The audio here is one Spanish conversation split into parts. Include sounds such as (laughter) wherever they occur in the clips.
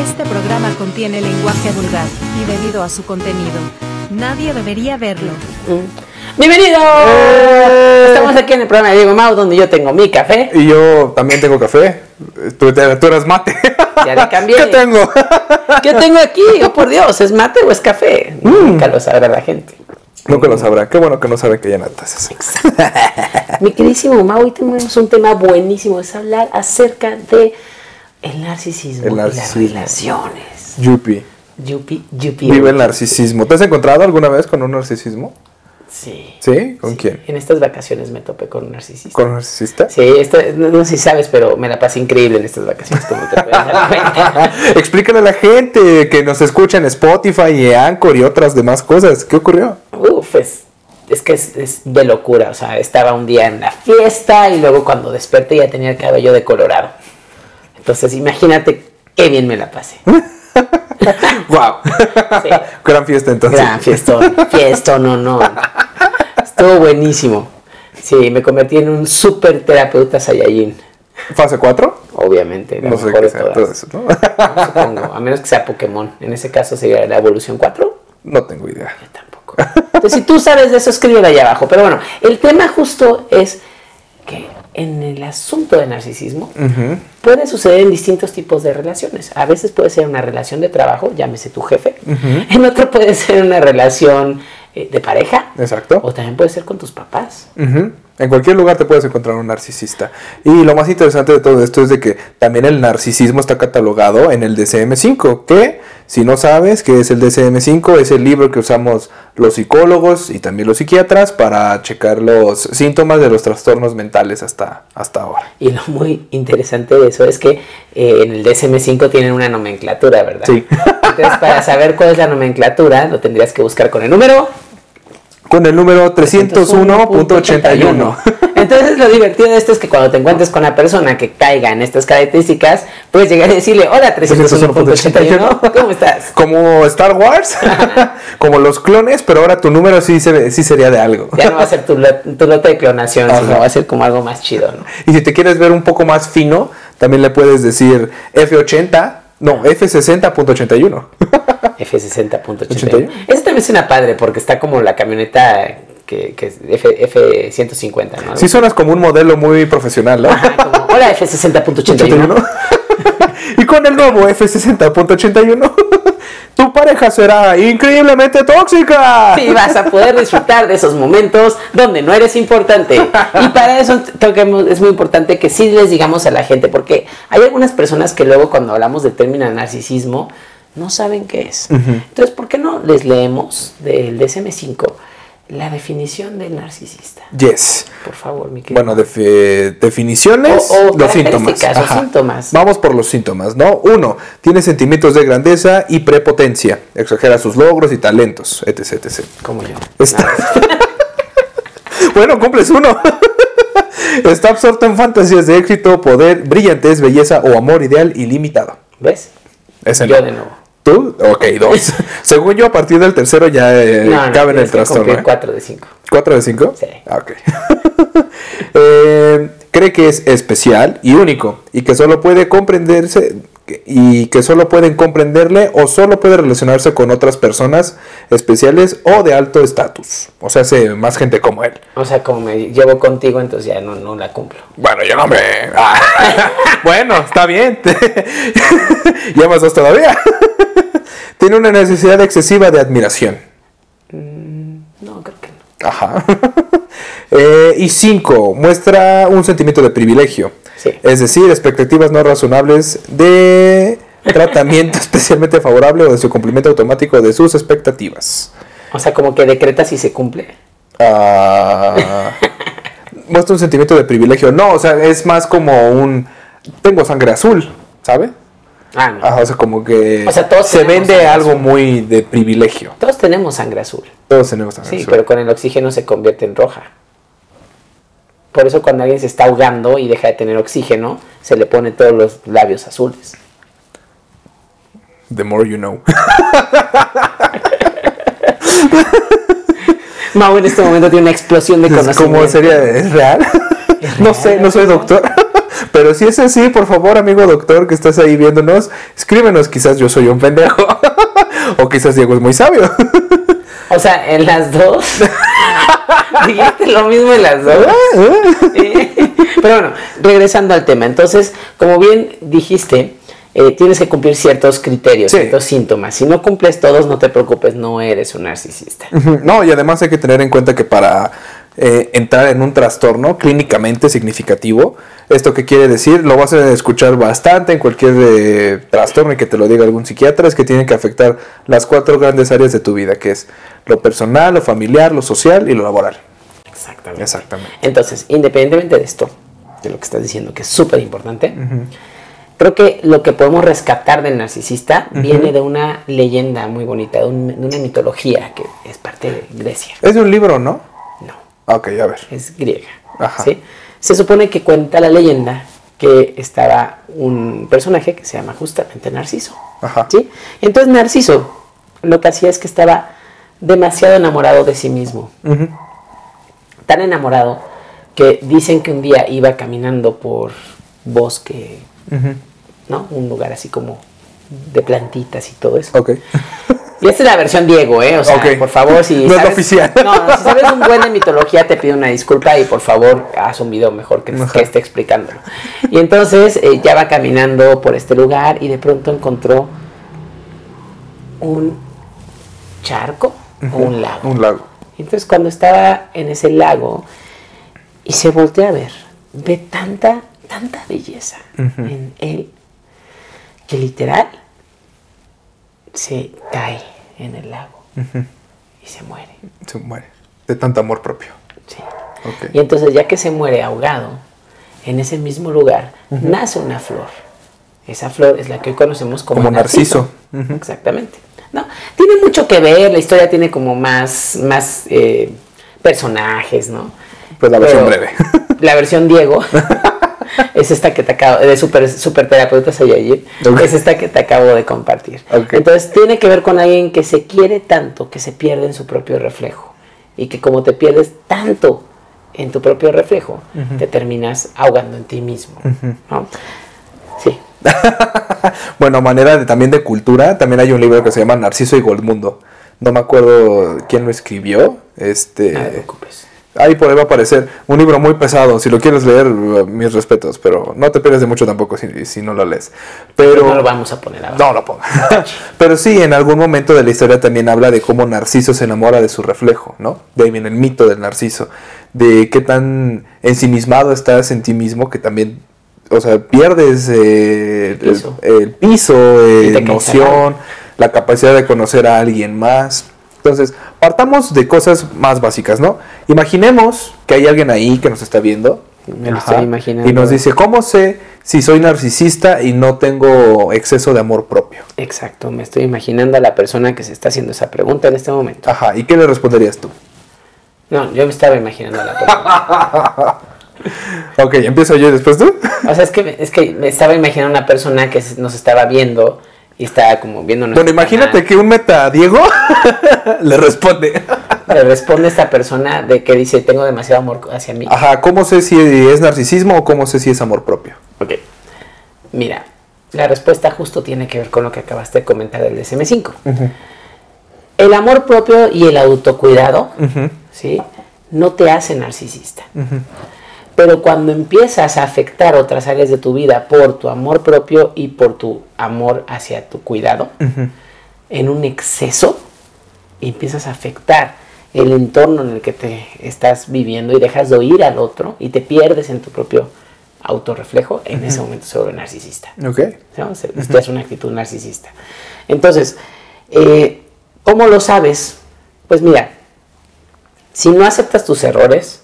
Este programa contiene lenguaje vulgar y debido a su contenido, nadie debería verlo. ¡Bienvenido! Estamos aquí en el programa de Diego Mau, donde yo tengo mi café. Y yo también tengo café. Tú, tú eres mate. Ya le cambié. (laughs) ¿Qué tengo? (laughs) ¿Qué tengo aquí? Oh, por Dios, ¿es mate o es café? Nunca lo sabrá la gente. Nunca lo sabrá. Qué bueno que no sabe que es así. Mi queridísimo Mau, hoy tenemos un tema buenísimo. Es hablar acerca de el narcisismo, El y narcisismo. las relaciones. Yupi. Yupi, yupi. Vive el narcisismo. ¿Te has encontrado alguna vez con un narcisismo? Sí. ¿Sí? ¿Con Sí. quién? En estas vacaciones me topé con un narcisista. ¿Con un narcisista? Sí, esto, no, no sé si sabes, pero me la pasé increíble en estas vacaciones, como te. (laughs) Explícale a la gente que nos escucha en Spotify y Anchor y otras demás cosas. ¿Qué ocurrió? Uf, es, es que es, es de locura. O sea, estaba un día en la fiesta y luego cuando desperté ya tenía el cabello de colorado. Entonces, imagínate qué bien me la pasé. (laughs) ¡Wow! Sí. Gran fiesta entonces. Gran fiestón, fiestón, no, no. Estuvo buenísimo. Sí, me convertí en un super terapeuta Saiyajin. ¿Fase 4? Obviamente, la No sé mejor qué de sea todas. todo eso, ¿no? No, supongo, a menos que sea Pokémon. En ese caso sería la evolución 4. no tengo idea. Yo tampoco. Entonces, si tú sabes de eso, escríbelo ahí abajo. Pero bueno, el tema justo es que en el asunto de narcisismo puede suceder en distintos tipos de relaciones. A veces puede ser una relación de trabajo, llámese tu jefe. En otro puede ser una relación eh, de pareja. Exacto. O también puede ser con tus papás. En cualquier lugar te puedes encontrar un narcisista. Y lo más interesante de todo esto es de que también el narcisismo está catalogado en el DCM5, que si no sabes qué es el DCM5, es el libro que usamos los psicólogos y también los psiquiatras para checar los síntomas de los trastornos mentales hasta, hasta ahora. Y lo muy interesante de eso es que eh, en el DSM5 tienen una nomenclatura, ¿verdad? Sí. (laughs) Entonces, para saber cuál es la nomenclatura, lo tendrías que buscar con el número Con el número 301.81. (laughs) Entonces lo divertido de esto es que cuando te encuentres con una persona que caiga en estas características, puedes llegar y decirle, hola 301.81, ¿cómo estás? Como Star Wars, (laughs) como los clones, pero ahora tu número sí, sí sería de algo. Ya no va a ser tu, tu lote de clonación, Ajá. sino va a ser como algo más chido, ¿no? Y si te quieres ver un poco más fino, también le puedes decir F80, no, F60.81. F60.81. 81. Ese también suena padre porque está como la camioneta que, que es F, F150, ¿no? Sí suenas como un modelo muy profesional, ¿no? Ajá, como, hola F60.81. (laughs) y con el nuevo F60.81, tu pareja será increíblemente tóxica. Y vas a poder disfrutar de esos momentos donde no eres importante. Y para eso creo que hemos- es muy importante que sí les digamos a la gente, porque hay algunas personas que luego cuando hablamos del término narcisismo no saben qué es. Entonces, ¿por qué no les leemos del DSM5 la definición del narcisista? Yes. Por favor, mi querido. Bueno, defi- definiciones, O- o los síntomas. o síntomas. Vamos por los síntomas, ¿no? Uno, tiene sentimientos de grandeza y prepotencia. Exagera sus logros y talentos, etc, etc. como yo. Está- (laughs) bueno, cumples uno. (laughs) Está absorto en fantasías de éxito, poder, brillantez, belleza o amor ideal ilimitado. ¿Ves? Ese yo no. de nuevo. ¿Tú? Ok, dos. (laughs) Según yo, a partir del tercero ya eh, No, no, cabe en el trastorno. ¿eh? 4 de 5. ¿Cuatro de cinco? Sí. Ah, ok. (laughs) Eh, cree que es especial y único y que solo puede comprenderse y que solo pueden comprenderle o solo puede relacionarse con otras personas especiales o de alto estatus. O sea, hace más gente como él. O sea, como me llevo contigo, entonces ya no, no la cumplo. Bueno, yo no me... (laughs) Ah. bueno, está bien. ya más todavía. (laughs) Tiene una necesidad excesiva de admiración. No, creo que no. Ajá. (laughs) Eh, y cinco, muestra un sentimiento de privilegio. Sí. Es decir, expectativas no razonables de (laughs) tratamiento especialmente favorable o de su cumplimiento automático de sus expectativas. O sea, como que decreta si se cumple. Ah, muestra un sentimiento de privilegio. No, o sea, es más como un... Tengo sangre azul, ¿sabe? Ah, no. Ajá, o sea, como que O sea, todos se vende algo azul. muy de privilegio. Todos tenemos sangre azul. Todos tenemos sangre Sí, azul. pero con el oxígeno se convierte en roja. Por eso cuando alguien se está ahogando y deja de tener oxígeno, se le pone todos los labios azules. The more you know. (laughs) Mau en este momento tiene una explosión de conocimiento. ¿Cómo sería? ¿Es real? (laughs) no sé, no soy doctor. Pero si es así, por favor, amigo doctor que estás ahí viéndonos, escríbenos. Quizás yo soy un pendejo. (laughs) o quizás Diego es muy sabio. O sea, en las dos. (laughs) Dijiste lo mismo en las dos. Sí. Pero bueno, regresando al tema. Entonces, como bien dijiste, eh, tienes que cumplir ciertos criterios, Sí. ciertos síntomas. Si no cumples todos, no te preocupes, no eres un narcisista. No, y además hay que tener en cuenta que para eh, entrar en un trastorno clínicamente significativo, esto que quiere decir, lo vas a escuchar bastante en cualquier eh, trastorno y que te lo diga algún psiquiatra, es que tiene que afectar las cuatro grandes áreas de tu vida, que es lo personal, lo familiar, lo social y lo laboral. Exactamente. Exactamente. Entonces, independientemente de esto, de lo que estás diciendo, que es súper importante, creo que lo que podemos rescatar del narcisista viene de una leyenda muy bonita, de, un- de una mitología que es parte de Grecia. Es de un libro, ¿no? Ok, a ver. es griega. Ajá. ¿sí? Se supone que cuenta la leyenda que estaba un personaje que se llama justamente Narciso. Ajá. ¿sí? Entonces Narciso lo que hacía es que estaba demasiado enamorado de sí mismo. Ujú. Tan enamorado que dicen que un día iba caminando por bosque. ¿no? Un lugar así como de plantitas y todo eso. Ok. Y esta es la versión Diego, ¿eh? O sea, por favor, si No es oficial. No, no, si sabes un buen de mitología, te pido una disculpa y por favor, haz un video mejor que, esté explicándolo. Y entonces eh, ya va caminando por este lugar y de pronto encontró un charco o un lago. Un lago. Entonces cuando estaba en ese lago y se voltea a ver, ve tanta, tanta belleza en él que literal se cae en el lago y se muere. Se muere. De tanto amor propio. sí. Ok. Y entonces ya que se muere ahogado, en ese mismo lugar nace una flor. Esa flor es la que hoy conocemos como, Como narciso. Exactamente. No, tiene mucho que ver, la historia tiene como más, más eh, personajes, ¿no? Pues la versión Pero breve. La versión Diego (laughs) es esta que te acabo, de super, super terapeuta Sayayir, Ok. es esta que te acabo de compartir. Entonces tiene que ver con alguien que se quiere tanto que se pierde en su propio reflejo. Y que como te pierdes tanto en tu propio reflejo, te terminas ahogando en ti mismo. ¿no? Sí. (laughs) Bueno, manera de, también de cultura, también hay un libro que se llama Narciso y Goldmundo. No me acuerdo quién lo escribió. Este, No te preocupes. Ahí por ahí va a aparecer un libro muy pesado. Si lo quieres leer, uh, mis respetos, pero no te pierdes de mucho tampoco si, si no lo lees. Pero no lo vamos a poner ahora. no lo pongas. (laughs) pero sí, en algún momento de la historia también habla de cómo Narciso se enamora de su reflejo, ¿no? De ahí viene el mito del Narciso, de qué tan ensimismado estás en ti mismo que también, o sea, pierdes eh, el piso. el, el piso, eh, noción, la capacidad de conocer a alguien más. Entonces, partamos de cosas más básicas, ¿no? Imaginemos que hay alguien ahí que nos está viendo. Me lo estoy imaginando. Y nos dice, ¿cómo sé si soy narcisista y no tengo exceso de amor propio? Exacto, me estoy imaginando a la persona que se está haciendo esa pregunta en este momento. Ajá, ¿y qué le responderías tú? No, yo me estaba imaginando a la persona. (laughs) Ok, empiezo yo y después tú. O sea, es que, es que me estaba imaginando una persona que nos estaba viendo y estaba como viendo Bueno, imagínate canal. que un meta Diego (laughs) le responde. Le responde esta persona de que dice, tengo demasiado amor hacia mí. Ajá, ¿cómo sé si es narcisismo o cómo sé si es amor propio? Ok. Mira, la respuesta justo tiene que ver con lo que acabaste de comentar del DSM-5. El amor propio y el autocuidado, ¿sí? No te hace narcisista. Pero cuando empiezas a afectar otras áreas de tu vida por tu amor propio y por tu amor hacia tu cuidado, en un exceso, empiezas a afectar el entorno en el que te estás viviendo y dejas de oír al otro y te pierdes en tu propio autorreflejo, en ese momento se vuelve narcisista. Ok. ¿no? Esto es una actitud narcisista. Entonces, eh, ¿cómo lo sabes? Pues mira, si no aceptas tus errores,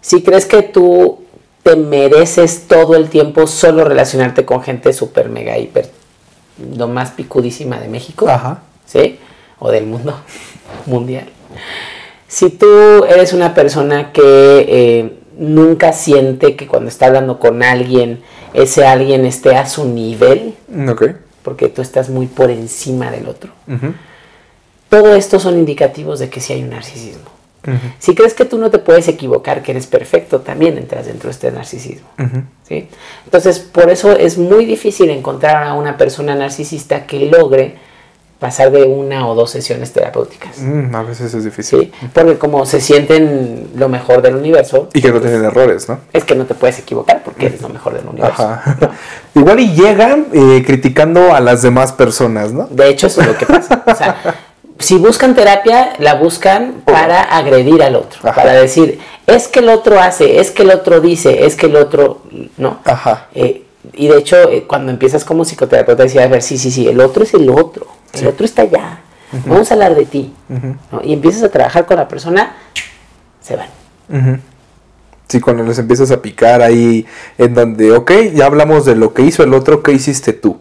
si crees que tú te mereces todo el tiempo solo relacionarte con gente súper mega hiper, lo más picudísima de México, Ajá. ¿sí? O del mundo (laughs) mundial. Si tú eres una persona que eh, nunca siente que cuando está hablando con alguien, ese alguien esté a su nivel, Ok. porque tú estás muy por encima del otro. Todo esto son indicativos de que sí hay un narcisismo. Si crees que tú no te puedes equivocar, que eres perfecto, también entras dentro de este narcisismo. Ujú. ¿sí? Entonces, por eso es muy difícil encontrar a una persona narcisista que logre pasar de una o dos sesiones terapéuticas. Mm, a veces es difícil. ¿sí? Porque como se sienten lo mejor del universo, Y que no tienen errores, ¿no? es que no te puedes equivocar porque eres lo mejor del universo. Ajá. (laughs) Igual y llegan eh, criticando a las demás personas, ¿no? De hecho, eso es lo que pasa. O sea, (laughs) si buscan terapia, la buscan para agredir al otro, Ajá. para decir, es que el otro hace, es que el otro dice, es que el otro, ¿no? Ajá. Eh, y de hecho, eh, cuando empiezas como psicoterapeuta, decía, a ver, sí, sí, sí, el otro es el otro, el Sí. otro está allá, vamos a hablar de ti. ¿no? Y empiezas a trabajar con la persona, se van. Sí, cuando les empiezas a picar ahí en donde, ok, ya hablamos de lo que hizo el otro, ¿qué hiciste tú?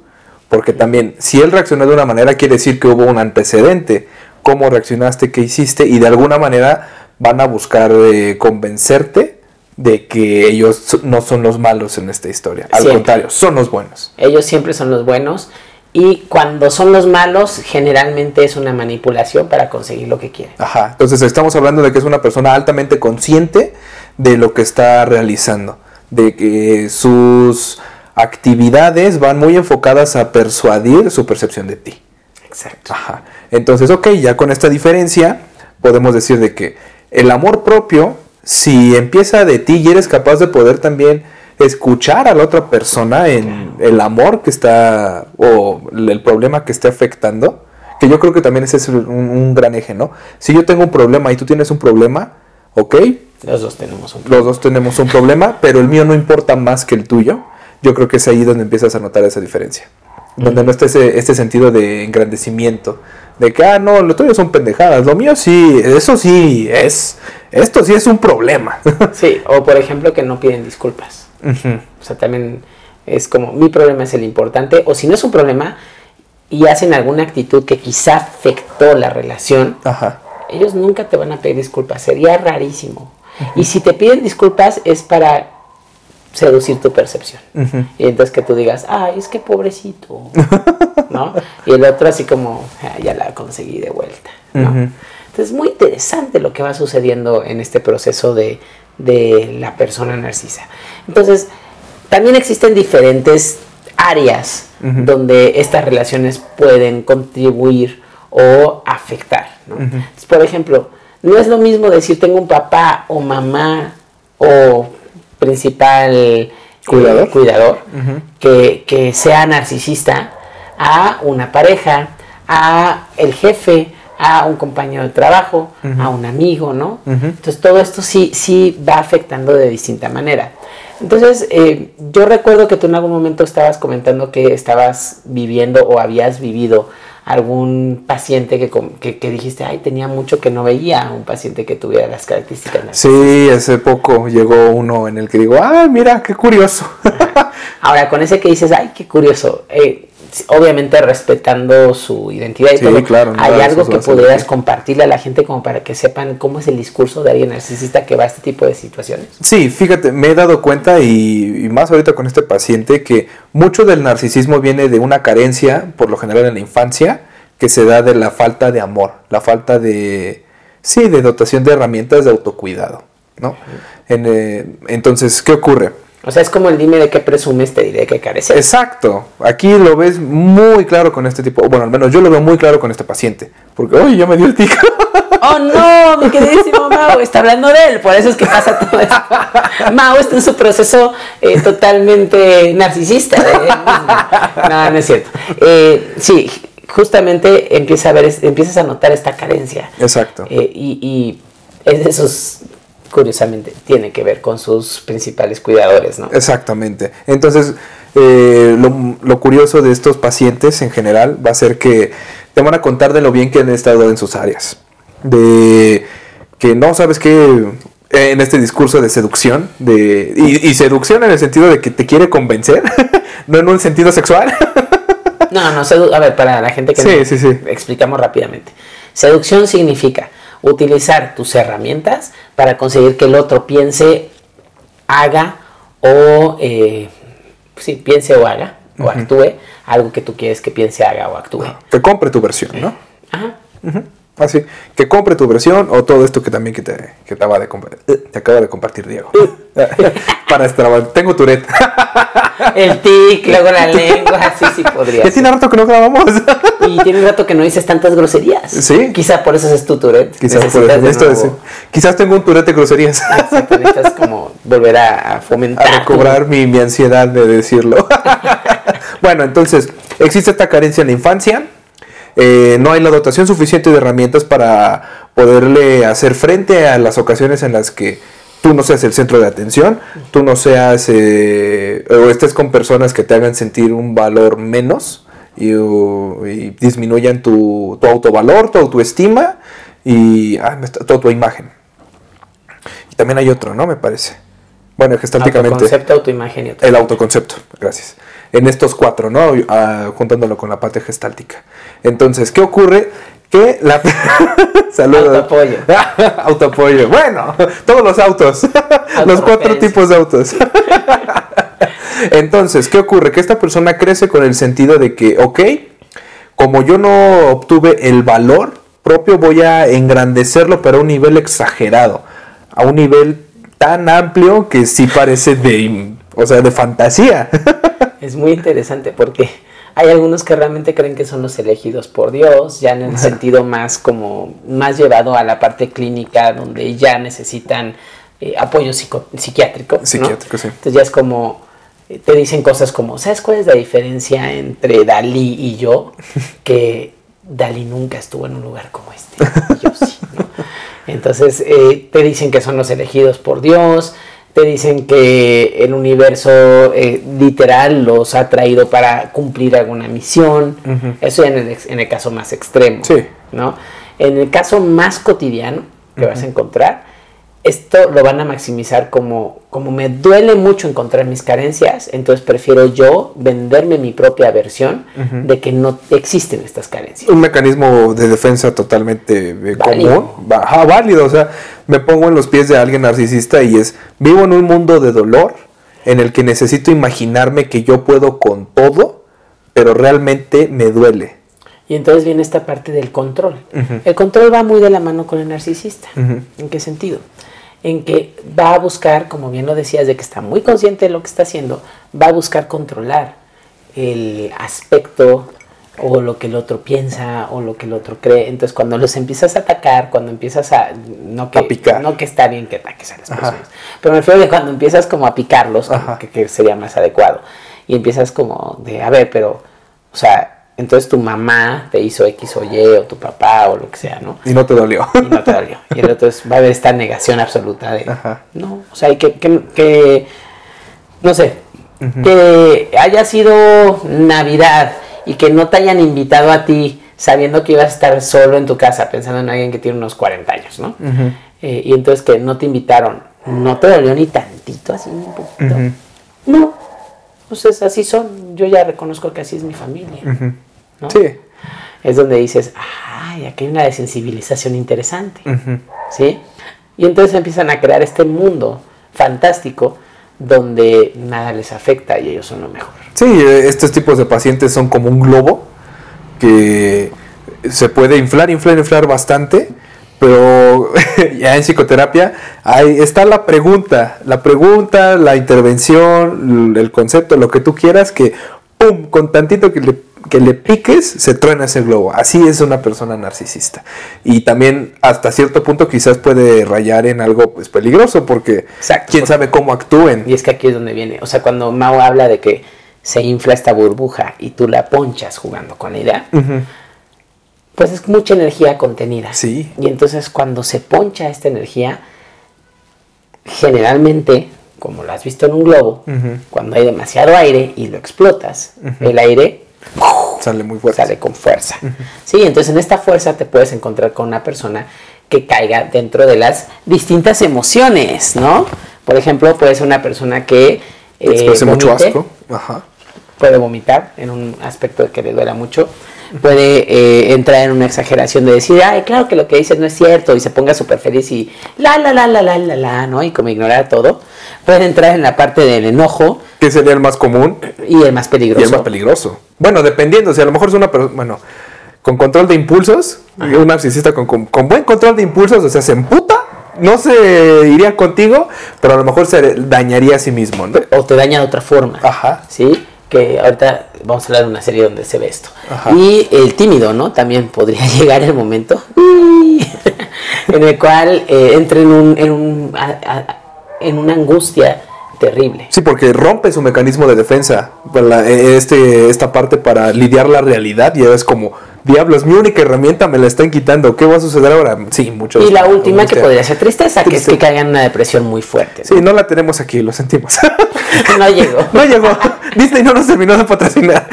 Porque también, si él reaccionó de una manera, quiere decir que hubo un antecedente. ¿Cómo reaccionaste? ¿Qué hiciste? Y de alguna manera van a buscar eh, convencerte de que ellos no son los malos en esta historia. Al Siempre. contrario, son los buenos. Ellos siempre son los buenos y cuando son los malos, generalmente es una manipulación para conseguir lo que quieren. Ajá. Entonces estamos hablando de que es una persona altamente consciente de lo que está realizando. De que sus actividades van muy enfocadas a persuadir su percepción de ti. Exacto. Ajá. Entonces, ok, ya con esta diferencia podemos decir de que el amor propio, si empieza de ti y eres capaz de poder también escuchar a la otra persona en el amor que está o el problema que esté afectando, que yo creo que también ese es un, un gran eje, ¿no? Si yo tengo un problema y tú tienes un problema, ok, Los dos tenemos un los dos tenemos un problema, pero el mío no importa más que el tuyo. Yo creo que es ahí donde empiezas a notar esa diferencia. Donde no está ese, este sentido de engrandecimiento. De que, ah, no, lo tuyo son pendejadas. Lo mío sí, eso sí es. Esto sí es un problema. (laughs) Sí, o por ejemplo que no piden disculpas. O sea, también es como mi problema es el importante, o si no es un problema y hacen alguna actitud que quizá afectó la relación, Ajá. ellos nunca te van a pedir disculpas, sería rarísimo. Y si te piden disculpas es para seducir tu percepción. Y entonces que tú digas, ay, es que pobrecito, (laughs) ¿no? Y el otro así como, "Ah, ya la conseguí de vuelta, ¿no? Entonces es muy interesante lo que va sucediendo en este proceso de, de la persona narcisa. Entonces, también existen diferentes áreas donde estas relaciones pueden contribuir o afectar, ¿no? Entonces, por ejemplo, no es lo mismo decir tengo un papá o mamá o principal eh, Cuidador. cuidador Ujú. que, que sea narcisista a una pareja, a el jefe, a un compañero de trabajo, a un amigo, ¿no? Entonces todo esto sí, sí va afectando de distinta manera. Entonces, eh, yo recuerdo que tú en algún momento estabas comentando que estabas viviendo o habías vivido algún paciente que, que, que dijiste, ay, tenía mucho que no veía, un paciente que tuviera las características. Sí, hace poco llegó uno en el que digo, ah, mira, qué curioso. Ahora, con ese que dices, ay, qué curioso, eh, obviamente respetando su identidad y Sí, todo, claro, ¿hay algo que pudieras compartirle a la gente como para que sepan cómo es el discurso de alguien narcisista que va a este tipo de situaciones? Sí, fíjate, me he dado cuenta y, y más ahorita con este paciente que mucho del narcisismo viene de una carencia, por lo general en la infancia, que se da de la falta de amor, la falta de, sí, de dotación de herramientas de autocuidado, ¿no? En, eh, entonces, ¿qué ocurre? O sea, es como el dime de qué presumes, te diré de qué careces. Exacto, aquí lo ves muy claro con este tipo, bueno, al menos yo lo veo muy claro con este paciente, porque, oye, ya me dio el tic. (laughs) Oh no, mi queridísimo (laughs) Mao está hablando de él, por eso es que pasa todo esto. (laughs) Mao está en su proceso eh, totalmente narcisista. de él mismo. No, no es cierto. Eh, sí, justamente empieza a ver, empiezas a notar esta carencia. Exacto. Eh, y, y es de esos, curiosamente, tiene que ver con sus principales cuidadores, ¿no? Exactamente. Entonces, eh, lo, lo curioso de estos pacientes en general va a ser que te van a contar de lo bien que han estado en sus áreas. De que no sabes qué en este discurso de seducción, de, y, y seducción en el sentido de que te quiere convencer, (laughs) no en un sentido sexual. (laughs) No, no, sedu- a ver, para la gente que Sí, no, sí, sí. explicamos rápidamente. Seducción significa utilizar tus herramientas para conseguir que el otro piense, haga o eh, sí, piense o haga o actúe algo que tú quieres que piense, haga o actúe. que compre tu versión, ¿no? Ajá. Así, que compre tu versión o todo esto que también que te, que te, acaba, de, compa- te acaba de compartir Diego. (laughs) Para extrabar. Tengo Tourette. (laughs) El tic, luego la lengua, así sí podría. Ya tiene rato que no grabamos. (laughs) Y tiene rato que no dices tantas groserías. Sí. Quizá por eso es tu Tourette. Quizás por eso. Quizás tengo un Tourette de groserías. Ah, exacto, necesitas como volver a fomentar. a recobrar mi, mi ansiedad de decirlo. bueno, entonces, existe esta carencia en la infancia. Eh, no hay la dotación suficiente de herramientas para poderle hacer frente a las ocasiones en las que tú no seas el centro de atención, tú no seas eh, o estés con personas que te hagan sentir un valor menos y, disminuyan tu, autovalor, tu autoestima y ah, toda tu imagen. Y también hay otro, ¿no? Me parece. Bueno, gestálticamente. Autoconcepto, autoimagen y. El autoconcepto, gracias. En estos cuatro, ¿no? Ah, juntándolo con la parte gestáltica. Entonces, ¿qué ocurre? Que la... (laughs) Saludos. Autoapoyo. (laughs) Autoapoyo. Bueno, todos los autos. (laughs) los cuatro tipos de autos. Entonces, ¿qué ocurre? Que esta persona crece con el sentido de que, ok, como yo no obtuve el valor propio, voy a engrandecerlo, pero a un nivel exagerado. A un nivel tan amplio que sí parece de, o sea, de fantasía. (laughs) Es muy interesante porque hay algunos que realmente creen que son los elegidos por Dios, ya en el sentido más como más llevado a la parte clínica, donde ya necesitan eh, apoyo psico- psiquiátrico. ¿no? Psiquiátrico, sí. Entonces ya es como eh, te dicen cosas como, ¿sabes cuál es la diferencia entre Dalí y yo? (laughs) Que Dalí nunca estuvo en un lugar como este. y yo sí, ¿no? Entonces eh, te dicen que son los elegidos por Dios, te dicen que el universo eh, literal los ha traído para cumplir alguna misión. Eso ya en el, en el caso más extremo. Sí. ¿no? En el caso más cotidiano que vas a encontrar, esto lo van a maximizar como, como me duele mucho encontrar mis carencias, entonces prefiero yo venderme mi propia versión de que no existen estas carencias. un mecanismo de defensa totalmente eh, Válido. común, ajá, válido, o sea, me pongo en los pies de alguien narcisista y es, vivo en un mundo de dolor en el que necesito imaginarme que yo puedo con todo, pero realmente me duele. Y entonces viene esta parte del control. El control va muy de la mano con el narcisista. ¿En qué sentido? En que va a buscar, como bien lo decías, de que está muy consciente de lo que está haciendo, va a buscar controlar el aspecto o lo que el otro piensa o lo que el otro cree. Entonces, cuando los empiezas a atacar, cuando empiezas a no que A picar. no que está bien que ataques a las Ajá. personas, pero me refiero de cuando empiezas como a picarlos, que sería más adecuado. Y empiezas como de, a ver, pero o sea, entonces tu mamá te hizo X o Y o tu papá o lo que sea, ¿no? Y no te dolió. y no te dolió. Y el otro es, va a haber esta negación absoluta de, Ajá. no, o sea, y que, que, que, no sé, que haya sido Navidad y que no te hayan invitado a ti sabiendo que ibas a estar solo en tu casa, pensando en alguien que tiene unos 40 años, ¿no? Eh, y entonces que no te invitaron, no te dolió ni tantito, así un poquito. No, pues es- así son, yo ya reconozco que así es mi familia. ¿No? Sí. Es donde dices, ay, aquí hay una desensibilización interesante. ¿sí? Y entonces empiezan a crear este mundo fantástico donde nada les afecta y ellos son lo mejor. Sí, eh, estos tipos de pacientes son como un globo que se puede inflar, inflar, inflar bastante, pero (laughs) ya en psicoterapia ahí está la pregunta, la pregunta, la intervención, el concepto, lo que tú quieras, que ¡pum! con tantito que le, que le piques, se truena ese globo. Así es una persona narcisista. Y también hasta cierto punto quizás puede rayar en algo pues, peligroso, porque Exacto, quién porque- sabe cómo actúen. Y es que aquí es donde viene. O sea, cuando Mao habla de que se infla esta burbuja y tú la ponchas jugando con la idea, pues es mucha energía contenida. Sí. Y entonces cuando se poncha esta energía, generalmente, como lo has visto en un globo, cuando hay demasiado aire y lo explotas, el aire Sale muy fuerte. sale con fuerza. Sí, entonces en esta fuerza te puedes encontrar con una persona que caiga dentro de las distintas emociones, ¿no? Por ejemplo, puede ser una persona que eh, mucho asco. Ajá. puede vomitar en un aspecto de que le duela mucho, puede eh, entrar en una exageración de decir, ay, claro que lo que dices no es cierto, y se ponga súper feliz y la, la, la, la, la, la, la, ¿no? Y como ignorar todo. Puede entrar en la parte del enojo Que sería el más común y el más y peligroso. el más peligroso. Bueno, dependiendo, si a lo mejor es una persona, bueno, con control de impulsos, Un narcisista con, con- con buen control de impulsos, o sea, se emputa, no se iría contigo, pero a lo mejor se dañaría a sí mismo, ¿no? O te daña de otra forma. Ajá. ¿Sí? Que ahorita vamos a hablar de una serie donde se ve esto. Ajá. Y el tímido, ¿no? También podría (laughs) llegar el momento (laughs) en el cual eh, entre en, un, en, un, a- a- en una angustia terrible. Sí, porque rompe su mecanismo de defensa, la- eh, este, esta parte para lidiar la realidad y es como, diablos, mi única herramienta me la están quitando, ¿qué va a suceder ahora? Sí, mucho. Y la última que podría ser tristeza, que es que Tristeza. caigan en una depresión muy fuerte. Sí, no la tenemos aquí, lo sentimos. ¿no? (laughs) No llegó. (laughs) no llegó. Disney no nos terminó de patrocinar.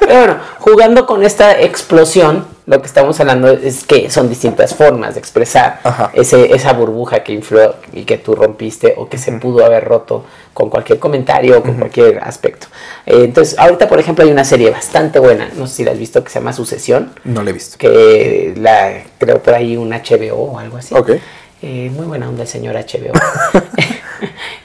Pero bueno, jugando con esta explosión, lo que estamos hablando es que son distintas formas de expresar ese, esa burbuja que infló y que tú rompiste o que se pudo haber roto con cualquier comentario o con cualquier aspecto. Eh, entonces, ahorita, por ejemplo, hay una serie bastante buena, no sé si la has visto, que se llama Sucesión, No la he visto. que la creo por ahí un HBO o algo así. Ok. Eh, muy buena onda el señor HBO. (laughs)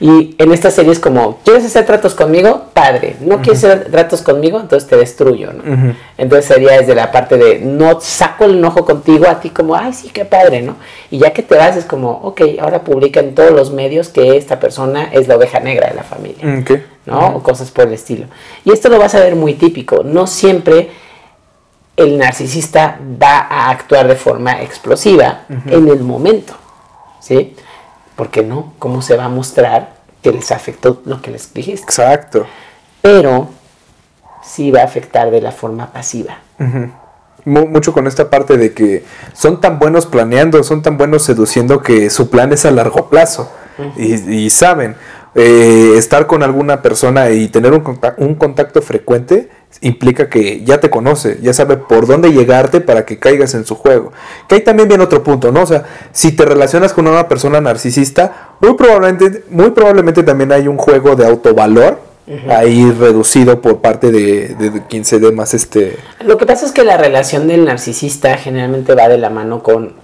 y en esta serie es como, ¿quieres hacer tratos conmigo? Padre. ¿No quieres hacer tratos conmigo? Entonces te destruyo, ¿no? Entonces sería desde la parte de, no saco el enojo contigo a ti como, ay, sí, qué padre, ¿no? Y ya que te vas es como, ok, ahora publica en todos los medios que esta persona es la oveja negra de la familia. Ok. ¿no? O cosas por el estilo. Y esto lo vas a ver muy típico. No siempre el narcisista va a actuar de forma explosiva en el momento, ¿sí? Porque no, ¿cómo se va a mostrar que les afectó lo que les dijiste? Exacto. Pero sí va a afectar de la forma pasiva. Mucho con esta parte de que son tan buenos planeando, son tan buenos seduciendo que su plan es a largo plazo. y, y saben, eh, estar con alguna persona y tener un contacto, un contacto frecuente implica que ya te conoce, ya sabe por dónde llegarte para que caigas en su juego. Que ahí también viene otro punto, ¿no? O sea, si te relacionas con una persona narcisista, muy probablemente, muy probablemente también hay un juego de autovalor ahí reducido por parte de, de- de quien se dé más este... Lo que pasa es que la relación del narcisista generalmente va de la mano con,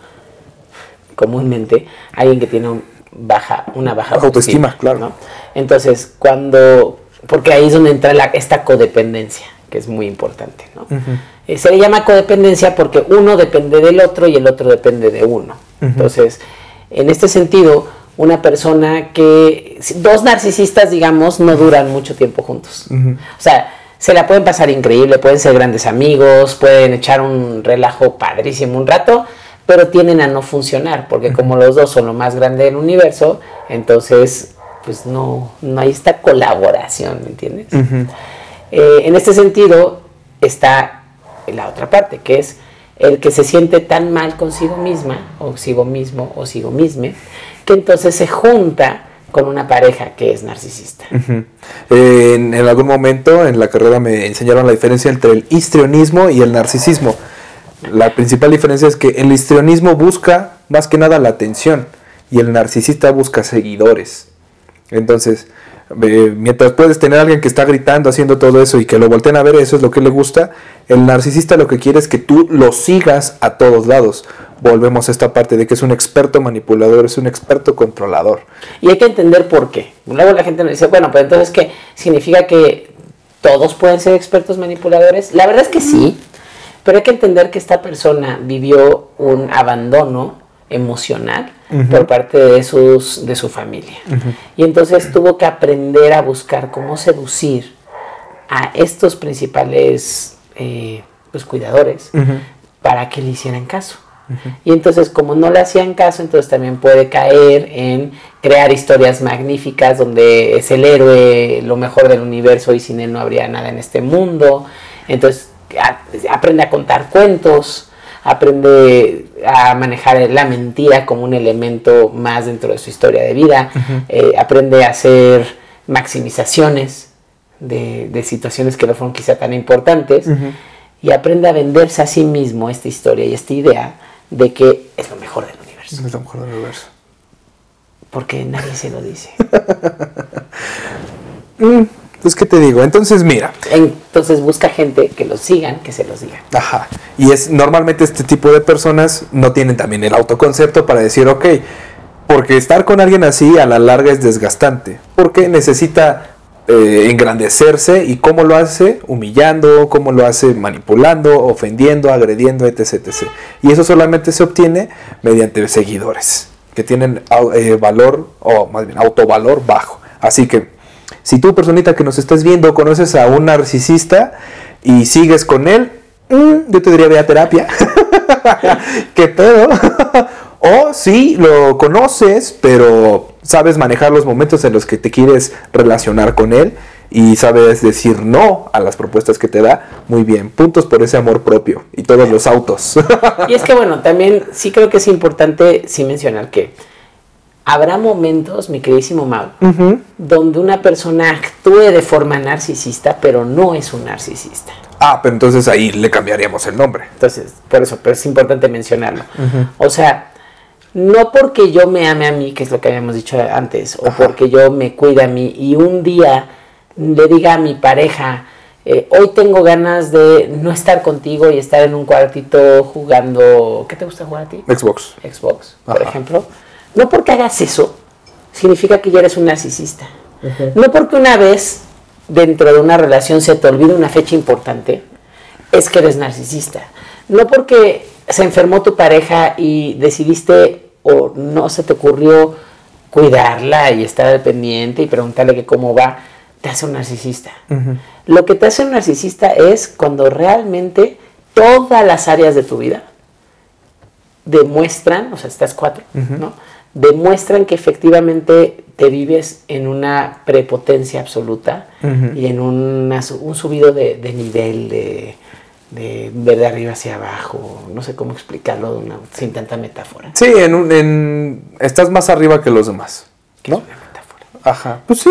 comúnmente, alguien que tiene un baja, una baja Baja autoestima, claro. ¿no? Entonces, cuando, porque ahí es donde entra la, esta codependencia, que es muy importante, ¿no? Eh, se le llama codependencia porque uno depende del otro y el otro depende de uno. Entonces, en este sentido, una persona que, dos narcisistas, digamos, no duran mucho tiempo juntos. O sea, se la pueden pasar increíble, pueden ser grandes amigos, pueden echar un relajo padrísimo un rato, pero tienden a no funcionar, porque como los dos son lo más grande del universo, entonces, pues no, no hay esta colaboración, ¿me entiendes? Eh, en este sentido está la otra parte, que es el que se siente tan mal consigo misma, o sigo mismo, o sigo misma, que entonces se junta con una pareja que es narcisista. Eh, en algún momento en la carrera me enseñaron la diferencia entre el histrionismo y el narcisismo. La principal diferencia es que el histrionismo busca más que nada la atención y el narcisista busca seguidores. Entonces, eh, mientras puedes tener a alguien que está gritando, haciendo todo eso y que lo volteen a ver, eso es lo que le gusta, el narcisista lo que quiere es que tú lo sigas a todos lados. Volvemos a esta parte de que es un experto manipulador, es un experto controlador. Y hay que entender por qué. Luego la gente nos dice, bueno, pues entonces, ¿qué? ¿Significa que todos pueden ser expertos manipuladores? La verdad es que sí, pero hay que entender que esta persona vivió un abandono emocional por parte de, sus, de su familia. Y entonces tuvo que aprender a buscar cómo seducir a estos principales eh, pues, cuidadores para que le hicieran caso. Y entonces, como no le hacían caso, entonces también puede caer en crear historias magníficas donde es el héroe, lo mejor del universo y sin él no habría nada en este mundo. Entonces, a- aprende a contar cuentos, aprende a manejar la mentira como un elemento más dentro de su historia de vida, eh, aprende a hacer maximizaciones de, de situaciones que no fueron quizá tan importantes. Y aprende a venderse a sí mismo esta historia y esta idea de que es lo mejor del universo, Es lo mejor del universo. porque nadie se lo dice. (laughs) Mm, pues, ¿qué te digo? Entonces, mira. Entonces busca gente que los sigan, que se los digan. Ajá. Y es normalmente este tipo de personas no tienen también el autoconcepto para decir, ok, porque estar con alguien así a la larga es desgastante. Porque necesita eh, engrandecerse y cómo lo hace humillando, cómo lo hace manipulando, ofendiendo, agrediendo, etc, etc. Y eso solamente se obtiene mediante seguidores que tienen eh, valor o más bien autovalor bajo. Así que si tú personita que nos estás viendo conoces a un narcisista y sigues con él, mm, yo te diría ve a terapia. (laughs) ¿Qué pedo? (laughs) o si lo conoces, pero sabes manejar los momentos en los que te quieres relacionar con él y sabes decir no a las propuestas que te da, muy bien. Puntos por ese amor propio y todos los autos. (laughs) Y es que bueno, también sí creo que es importante sí mencionar que habrá momentos, mi queridísimo Mau, donde una persona actúe de forma narcisista, pero no es un narcisista. Ah, pero entonces ahí le cambiaríamos el nombre. Entonces, por eso, pero es importante mencionarlo. O sea, no porque yo me ame a mí, que es lo que habíamos dicho antes, o porque yo me cuide a mí y un día le diga a mi pareja, eh, hoy tengo ganas de no estar contigo y estar en un cuartito jugando, ¿qué te gusta jugar a ti? Xbox. Xbox, por ejemplo. No porque hagas eso, significa que ya eres un narcisista. No porque una vez dentro de una relación se te olvide una fecha importante, es que eres narcisista. No porque se enfermó tu pareja y decidiste o no se te ocurrió cuidarla y estar al pendiente y preguntarle que cómo va, te hace un narcisista. Lo que te hace un narcisista es cuando realmente todas las áreas de tu vida demuestran, o sea, estas cuatro, ¿no? Demuestran que efectivamente te vives en una prepotencia absoluta y en una un subido de, de nivel, de, de ver de arriba hacia abajo, no sé cómo explicarlo de una- sin tanta metáfora. Sí, en un, en, estás más arriba que los demás. ¿No? Ajá. Pues sí.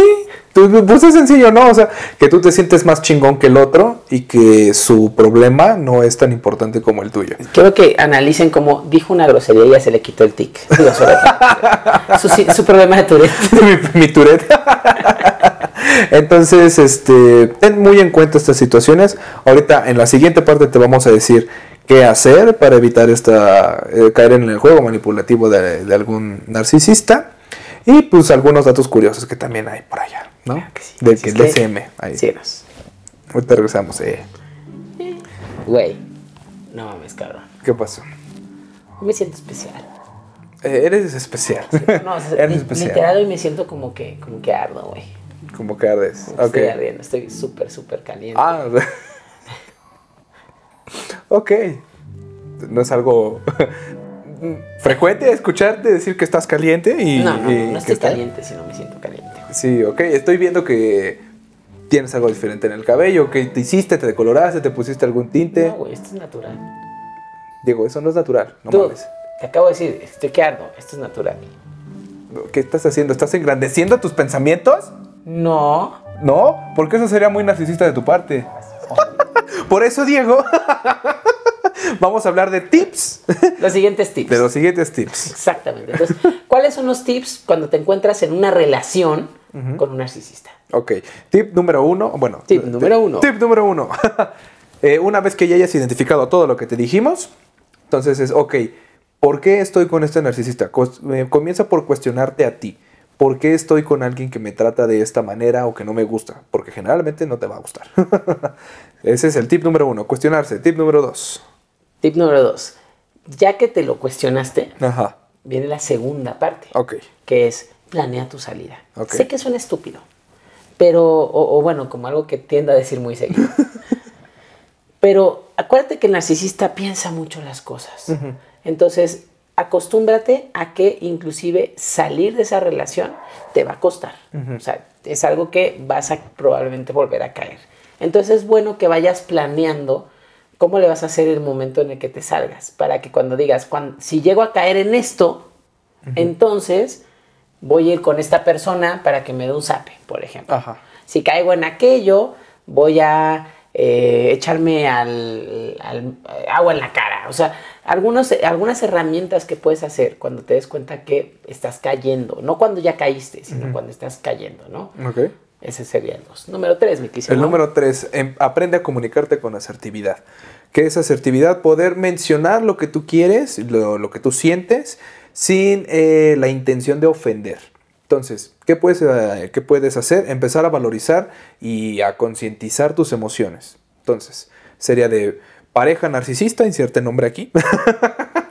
Pues es sencillo, ¿no? O sea, que tú te sientes más chingón que el otro y que su problema no es tan importante como el tuyo. Quiero que analicen cómo dijo una grosería y ya se le quitó el tic. (laughs) Su, su problema de Tourette. (laughs) mi, mi Tourette. (laughs) Entonces, este, ten muy en cuenta estas situaciones. Ahorita en la siguiente parte te vamos a decir qué hacer para evitar esta eh, caer en el juego manipulativo de, de algún narcisista y pues algunos datos curiosos que también hay por allá, ¿no? Claro que sí. Del que DCM. Ahí. Ahorita regresamos. eh. Güey, no mames, cabrón. ¿Qué pasó? Me siento especial. Eh, eres especial. No, o sea, (laughs) eres li- especial. literal hoy me siento como que, como que ardo, güey. Como que ardes. Estoy ardiendo, estoy súper, súper caliente. Ah, (laughs) ok. No es algo frecuente escucharte decir que estás caliente y. no, no, y no que estoy caliente, sino me siento caliente. Sí, ok. Estoy viendo que tienes algo diferente en el cabello. que te hiciste? ¿Te decoloraste? ¿Te pusiste algún tinte? No, güey, esto es natural. Diego, eso no es natural. No Tú, mames. te acabo de decir, estoy que ardo, esto es natural. ¿Qué estás haciendo? ¿Estás engrandeciendo tus pensamientos? No. No, porque eso sería muy narcisista de tu parte. (laughs) Por eso, Diego, (laughs) (laughs) vamos a hablar de tips. (laughs) Los siguientes tips. De los siguientes tips. Exactamente. Entonces, ¿cuáles son los tips cuando te encuentras en una relación con un narcisista? Ok, tip número uno. Bueno, Tip número uno. Tip número uno. (laughs) Eh, una vez que ya hayas identificado todo lo que te dijimos, entonces es, ok, ¿por qué estoy con este narcisista? Eh, comienza por cuestionarte a ti. ¿Por qué estoy con alguien que me trata de esta manera o que no me gusta? Porque generalmente no te va a gustar. Ese es el tip número uno, cuestionarse. Tip número dos. Tip número dos. Ya que te lo cuestionaste, Ajá, viene la segunda parte, ok. que es planea tu salida. Sé que suena estúpido, pero, o, o bueno, como algo que tiendo a decir muy seguido. (laughs) pero acuérdate que el narcisista piensa mucho las cosas. Entonces, acostúmbrate a que inclusive salir de esa relación te va a costar. O sea, es algo que vas a probablemente volver a caer. Entonces es bueno que vayas planeando cómo le vas a hacer el momento en el que te salgas, para que cuando digas, si llego a caer en esto, entonces voy a ir con esta persona para que me dé un zape, por ejemplo. Ajá. Si caigo en aquello, voy a eh, echarme al, al- agua en la cara. O sea, algunos, algunas herramientas que puedes hacer cuando te des cuenta que estás cayendo. No cuando ya caíste, sino cuando estás cayendo, ¿no? Ok. Ese sería el dos. Número tres, mi quisiera. El número tres, em- aprende a comunicarte con asertividad. ¿Qué es asertividad? Poder mencionar lo que tú quieres, lo, lo que tú sientes, sin eh, la intención de ofender. Entonces, ¿qué puedes, eh, ¿qué puedes hacer? Empezar a valorizar y a concientizar tus emociones. Entonces, sería de pareja narcisista, inserte nombre aquí. (laughs)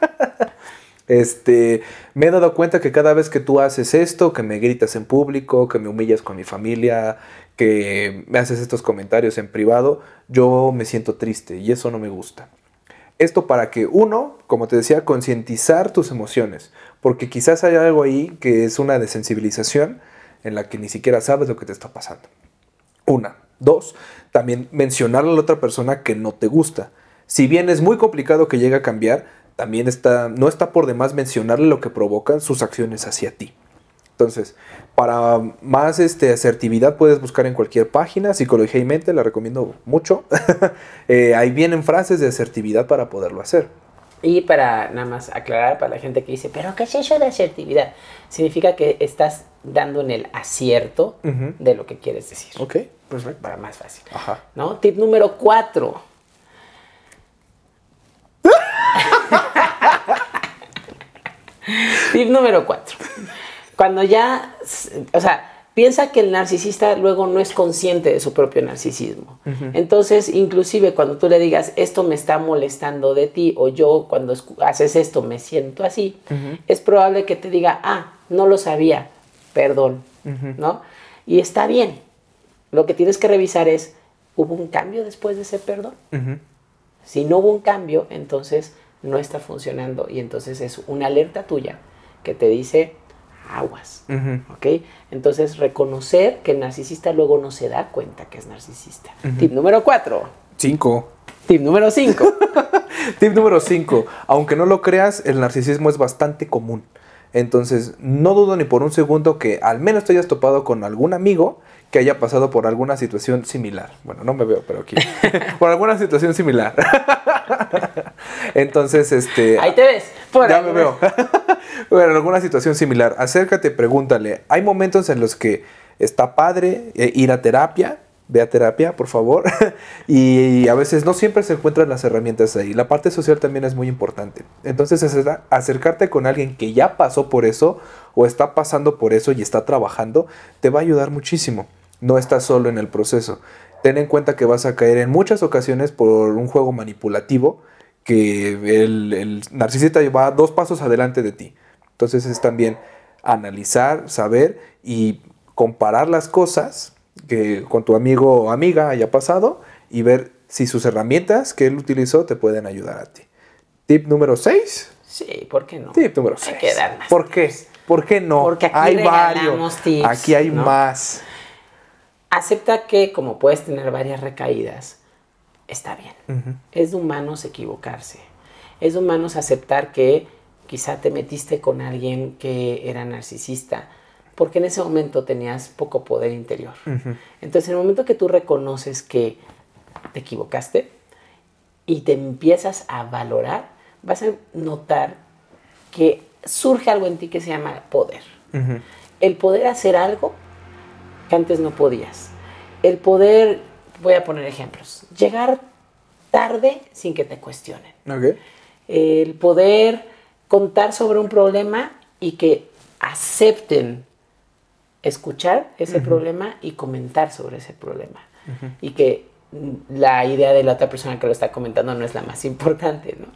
Este, me he dado cuenta que cada vez que tú haces esto, que me gritas en público, que me humillas con mi familia, que me haces estos comentarios en privado, yo me siento triste y eso no me gusta. Esto para que uno, como te decía, concientizar tus emociones, porque quizás hay algo ahí que es una desensibilización en la que ni siquiera sabes lo que te está pasando. Una. Dos, también mencionarle a la otra persona que no te gusta. Si bien es muy complicado que llegue a cambiar, también está, no está por demás mencionarle lo que provocan sus acciones hacia ti. Entonces, para más este, asertividad puedes buscar en cualquier página, Psicología y Mente, la recomiendo mucho. (laughs) Eh, ahí vienen frases de asertividad para poderlo hacer. Y para nada más aclarar para la gente que dice, pero ¿qué es eso de asertividad? Significa que estás dando en el acierto de lo que quieres decir. Ok, perfecto. Para más fácil. Ajá. ¿No? Tip número cuatro. (laughs) (laughs) Tip número cuatro. Cuando ya, o sea, piensa que el narcisista luego no es consciente de su propio narcisismo. Entonces, inclusive cuando tú le digas, esto me está molestando de ti, o yo cuando haces esto me siento así, es probable que te diga, ah, no lo sabía, perdón, ¿no? Y está bien. Lo que tienes que revisar es, ¿hubo un cambio después de ese perdón? Si no hubo un cambio, entonces no está funcionando y entonces es una alerta tuya que te dice aguas, ¿ok? Entonces reconocer que el narcisista luego no se da cuenta que es narcisista. Tip número cuatro. Cinco. Tip número cinco. (laughs) Tip número cinco. Aunque no lo creas, el narcisismo es bastante común. Entonces, no dudo ni por un segundo que al menos te hayas topado con algún amigo que haya pasado por alguna situación similar. Bueno, no me veo, pero aquí. (laughs) por alguna situación similar. (laughs) Entonces, este. Ahí te ves. Por ya me veo. bueno, (laughs) alguna situación similar. Acércate, pregúntale. Hay momentos en los que está padre eh, ir a terapia. Ve a terapia, por favor. y a veces no siempre se encuentran las herramientas ahí. La parte social también es muy importante. Entonces, acercarte con alguien que ya pasó por eso o está pasando por eso y está trabajando, te va a ayudar muchísimo. No estás solo en el proceso. Ten en cuenta que vas a caer en muchas ocasiones por un juego manipulativo que el, narcisista va dos pasos adelante de ti. Entonces es también analizar, saber y comparar las cosas que con tu amigo o amiga haya pasado y ver si sus herramientas que él utilizó te pueden ayudar a ti. Tip número 6. Sí, ¿por qué no? Tip número 6. ¿Por qué? ¿Por qué no? Porque aquí hay varios. aquí hay más. Acepta que como puedes tener varias recaídas, está bien. Es de humanos equivocarse. Es de humanos aceptar que quizá te metiste con alguien que era narcisista, porque en ese momento tenías poco poder interior. Entonces, en el momento que tú reconoces que te equivocaste y te empiezas a valorar, vas a notar que surge algo en ti que se llama poder. El poder hacer algo que antes no podías. El poder voy a poner ejemplos. Llegar tarde sin que te cuestionen. El poder contar sobre un problema y que acepten escuchar ese problema y comentar sobre ese problema. Y que la idea de la otra persona que lo está comentando no es la más importante, ¿no?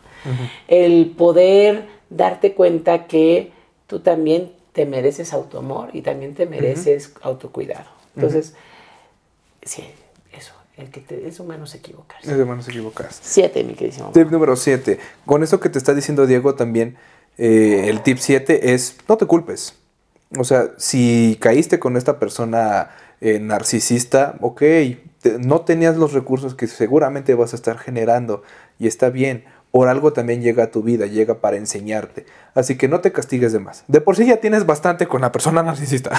El poder darte cuenta que tú también te mereces autoamor y también te mereces autocuidado. Entonces, sí, el que te, es humano se equivocarse. Es humano se equivocarse. Siete, mi queridísimo. Tip número siete. Con eso que te está diciendo Diego también, eh, el tip siete es no te culpes. O sea, si caíste con esta persona eh, narcisista, ok, no tenías los recursos que seguramente vas a estar generando y está bien. Por algo también llega a tu vida, llega para enseñarte. Así que no te castigues de más. De por sí ya tienes bastante con la persona (laughs) narcisista.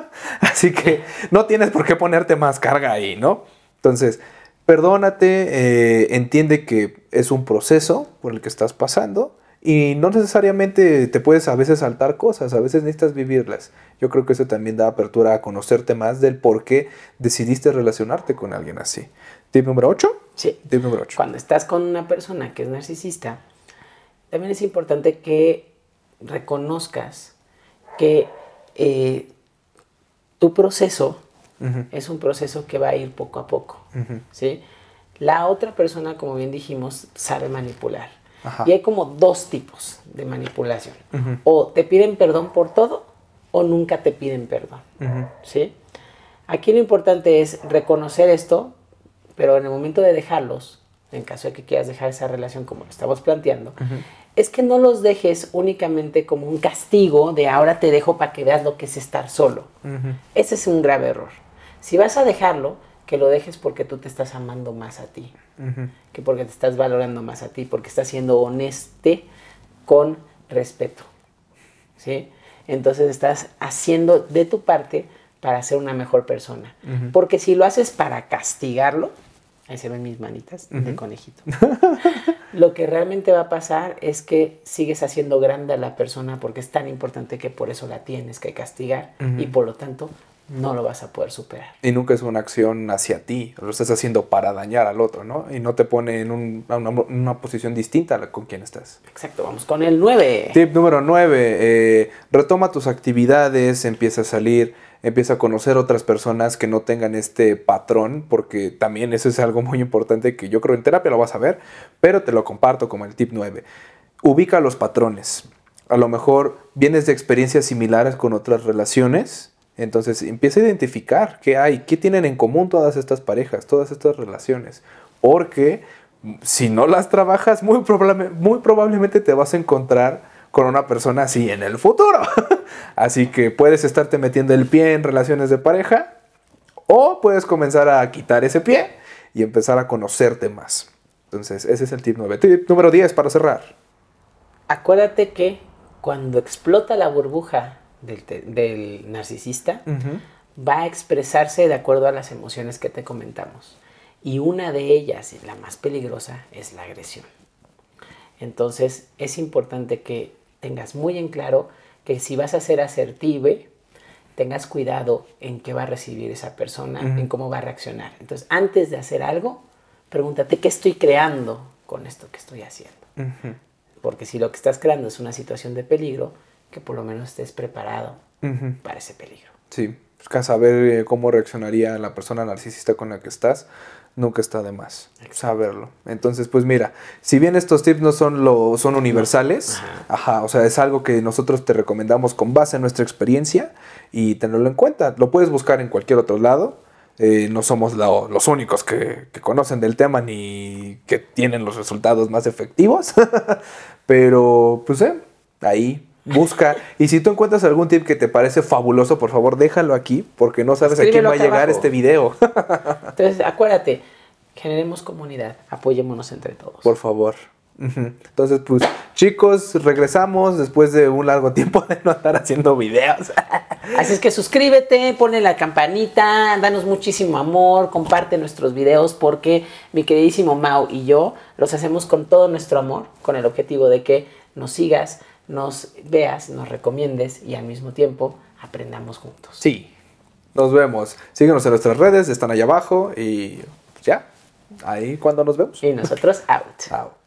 (laughs) Así que no tienes por qué ponerte más carga ahí, ¿no? Entonces, perdónate, eh, entiende que es un proceso por el que estás pasando y no necesariamente te puedes a veces saltar cosas, a veces necesitas vivirlas. Yo creo que eso también da apertura a conocerte más del por qué decidiste relacionarte con alguien así. ¿Tip número 8? Sí. Tip número 8. Cuando estás con una persona que es narcisista, también es importante que reconozcas que eh, tu proceso es un proceso que va a ir poco a poco. ¿sí? La otra persona, como bien dijimos, sabe manipular. Ajá. Y hay como dos tipos de manipulación. O te piden perdón por todo o nunca te piden perdón. ¿sí? Aquí lo importante es reconocer esto, pero en el momento de dejarlos, en caso de que quieras dejar esa relación como lo estamos planteando, es que no los dejes únicamente como un castigo de ahora te dejo para que veas lo que es estar solo. Ese es un grave error. Si vas a dejarlo, que lo dejes porque tú te estás amando más a ti, que porque te estás valorando más a ti, porque estás siendo honeste con respeto. ¿Sí? Entonces estás haciendo de tu parte para ser una mejor persona. Porque si lo haces para castigarlo, ahí se ven mis manitas de conejito. (laughs) lo que realmente va a pasar es que sigues haciendo grande a la persona porque es tan importante que por eso la tienes que castigar Ujú. y por lo tanto no lo vas a poder superar. Y nunca es una acción hacia ti, lo estás haciendo para dañar al otro, ¿no? Y no te pone en, un- una, una posición distinta a la con quien estás. Exacto, vamos con el 9. Tip número 9. retoma tus actividades, empieza a salir, empieza a conocer otras personas que no tengan este patrón, porque también eso es algo muy importante que yo creo en terapia lo vas a ver, pero te lo comparto como el tip 9. Ubica los patrones. A lo mejor vienes de experiencias similares con otras relaciones, entonces empieza a identificar qué hay, qué tienen en común todas estas parejas, todas estas relaciones, porque si no las trabajas, muy, probable- muy probablemente te vas a encontrar con una persona así en el futuro. (laughs) así que puedes estarte metiendo el pie en relaciones de pareja o puedes comenzar a quitar ese pie y empezar a conocerte más. Entonces, ese es el tip 9. Tip número 10 para cerrar. Acuérdate que cuando explota la burbuja del, narcisista, va a expresarse de acuerdo a las emociones que te comentamos. Y una de ellas, y la más peligrosa, es la agresión. Entonces es importante que tengas muy en claro que si vas a ser asertive, tengas cuidado en qué va a recibir esa persona, en cómo va a reaccionar. Entonces antes de hacer algo, pregúntate qué estoy creando con esto que estoy haciendo. Porque si lo que estás creando es una situación de peligro, que por lo menos estés preparado para ese peligro. Sí, busca saber eh, cómo reaccionaría la persona narcisista con la que estás, nunca está de más saberlo. Entonces, pues mira, si bien estos tips no son lo son universales, Ajá. ajá, o sea, es algo que nosotros te recomendamos con base en nuestra experiencia y tenerlo en cuenta. Lo puedes buscar en cualquier otro lado. eh, no somos lo- los únicos que, que conocen del tema ni que tienen los resultados más efectivos. (laughs) Pero, pues, eh, ahí busca. Y si tú encuentras algún tip que te parece fabuloso, por favor, déjalo aquí, porque no sabes a quién va a llegar abajo. este video. (laughs) Entonces, acuérdate, generemos comunidad, apoyémonos entre todos. por favor. Entonces, pues, chicos, regresamos después de un largo tiempo de no estar haciendo videos. (laughs) Así es que suscríbete, ponle la campanita, danos muchísimo amor, comparte nuestros videos porque mi queridísimo Mau y yo los hacemos con todo nuestro amor, con el objetivo de que nos sigas, nos veas, nos recomiendes y al mismo tiempo aprendamos juntos. Sí. Nos vemos. Síguenos en nuestras redes, están allá abajo y ya. Ahí cuando nos vemos. Y nosotros out. Chao.